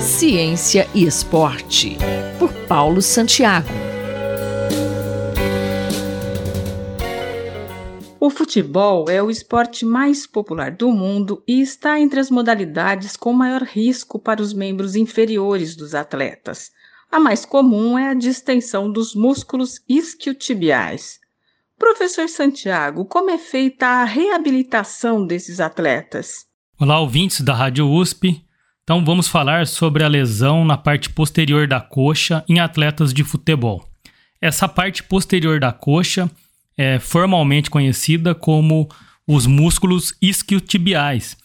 Ciência e Esporte, por Paulo Santiago. O futebol é o esporte mais popular do mundo e está entre as modalidades com maior risco para os membros inferiores dos atletas. A mais comum é a distensão dos músculos isquiotibiais. Professor Santiago, como é feita a reabilitação desses atletas? Olá, ouvintes da Rádio USP. Então vamos falar sobre a lesão na parte posterior da coxa em atletas de futebol. Essa parte posterior da coxa é formalmente conhecida como os músculos isquiotibiais.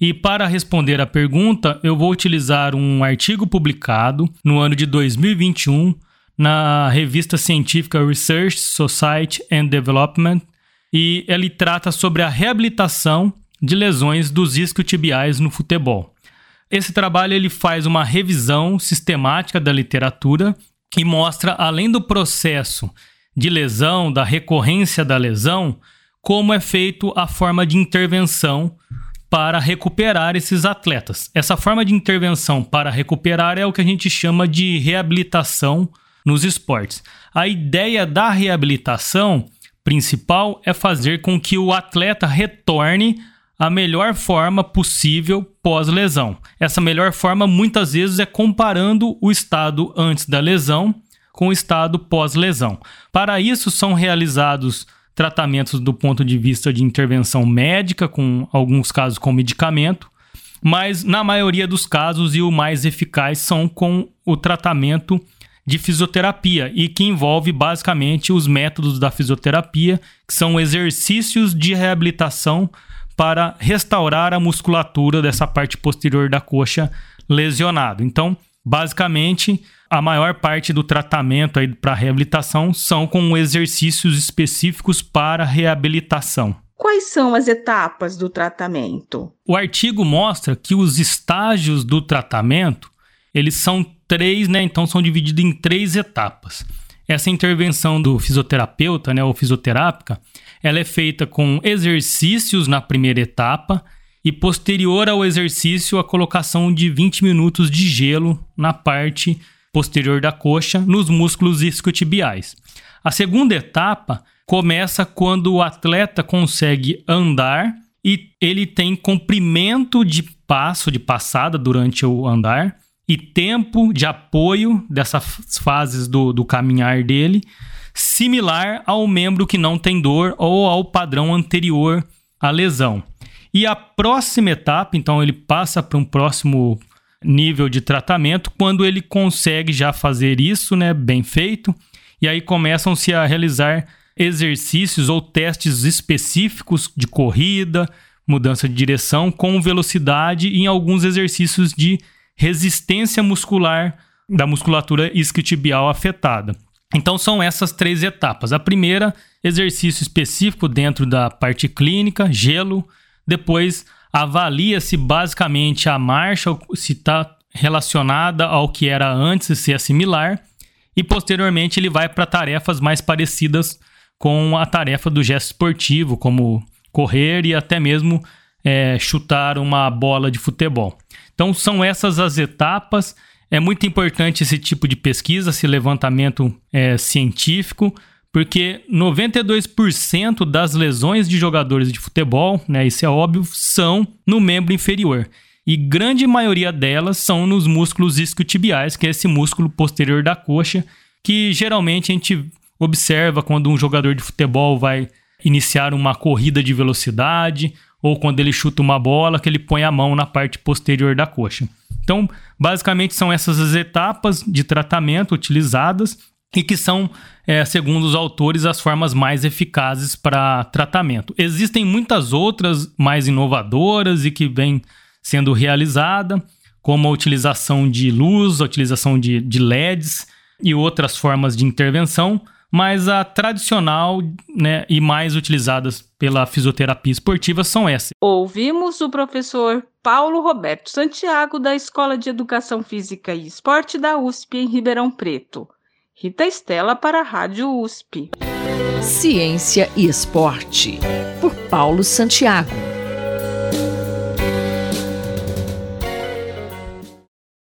E para responder à pergunta, eu vou utilizar um artigo publicado no ano de 2021 na revista científica Research Society and Development e ele trata sobre a reabilitação de lesões dos isquiotibiais no futebol. Esse trabalho ele faz uma revisão sistemática da literatura e mostra, além do processo de lesão, da recorrência da lesão, como é feito a forma de intervenção para recuperar esses atletas. Essa forma de intervenção para recuperar é o que a gente chama de reabilitação nos esportes. A ideia da reabilitação principal é fazer com que o atleta retorne à melhor forma possível pós-lesão. Essa melhor forma muitas vezes é comparando o estado antes da lesão com o estado pós-lesão. Para isso são realizados tratamentos do ponto de vista de intervenção médica, com alguns casos com medicamento, mas na maioria dos casos e o mais eficaz são com o tratamento de fisioterapia e que envolve basicamente os métodos da fisioterapia, que são exercícios de reabilitação para restaurar a musculatura dessa parte posterior da coxa lesionado. Então, basicamente, a maior parte do tratamento aí para reabilitação são com exercícios específicos para reabilitação. Quais são as etapas do tratamento? O artigo mostra que os estágios do tratamento, eles são três, né? Então são divididos em três etapas. Essa intervenção do fisioterapeuta, né, ou fisioterápica, ela é feita com exercícios na primeira etapa e posterior ao exercício a colocação de 20 minutos de gelo na parte posterior da coxa nos músculos isquiotibiais. A segunda etapa começa quando o atleta consegue andar e ele tem comprimento de passo, de passada durante o andar, e tempo de apoio dessas fases do, do caminhar dele, similar ao membro que não tem dor ou ao padrão anterior à lesão. E a próxima etapa, então, ele passa para um próximo nível de tratamento quando ele consegue já fazer isso, né, bem feito, e aí começam-se a realizar exercícios ou testes específicos de corrida, mudança de direção com velocidade e em alguns exercícios de resistência muscular da musculatura isquiotibial afetada. Então são essas três etapas. A primeira, exercício específico dentro da parte clínica, gelo. Depois avalia-se basicamente a marcha, se está relacionada ao que era antes, se é similar. E posteriormente ele vai para tarefas mais parecidas com a tarefa do gesto esportivo, como correr e até mesmo é, chutar uma bola de futebol. Então, são essas as etapas. É muito importante esse tipo de pesquisa, esse levantamento é, científico, porque 92% das lesões de jogadores de futebol, né, isso é óbvio, são no membro inferior. E grande maioria delas são nos músculos isquiotibiais, que é esse músculo posterior da coxa, que geralmente a gente observa quando um jogador de futebol vai iniciar uma corrida de velocidade ou quando ele chuta uma bola, que ele põe a mão na parte posterior da coxa. Então, basicamente, são essas as etapas de tratamento utilizadas e que são, é, segundo os autores, as formas mais eficazes para tratamento. Existem muitas outras mais inovadoras e que vêm sendo realizada, como a utilização de luz, a utilização de, de LEDs e outras formas de intervenção, mas a tradicional né, e mais utilizadas pela fisioterapia esportiva são essas. Ouvimos o professor Paulo Roberto Santiago, da Escola de Educação Física e Esporte da USP, em Ribeirão Preto. Rita Estela para a Rádio USP. Ciência e Esporte, por Paulo Santiago.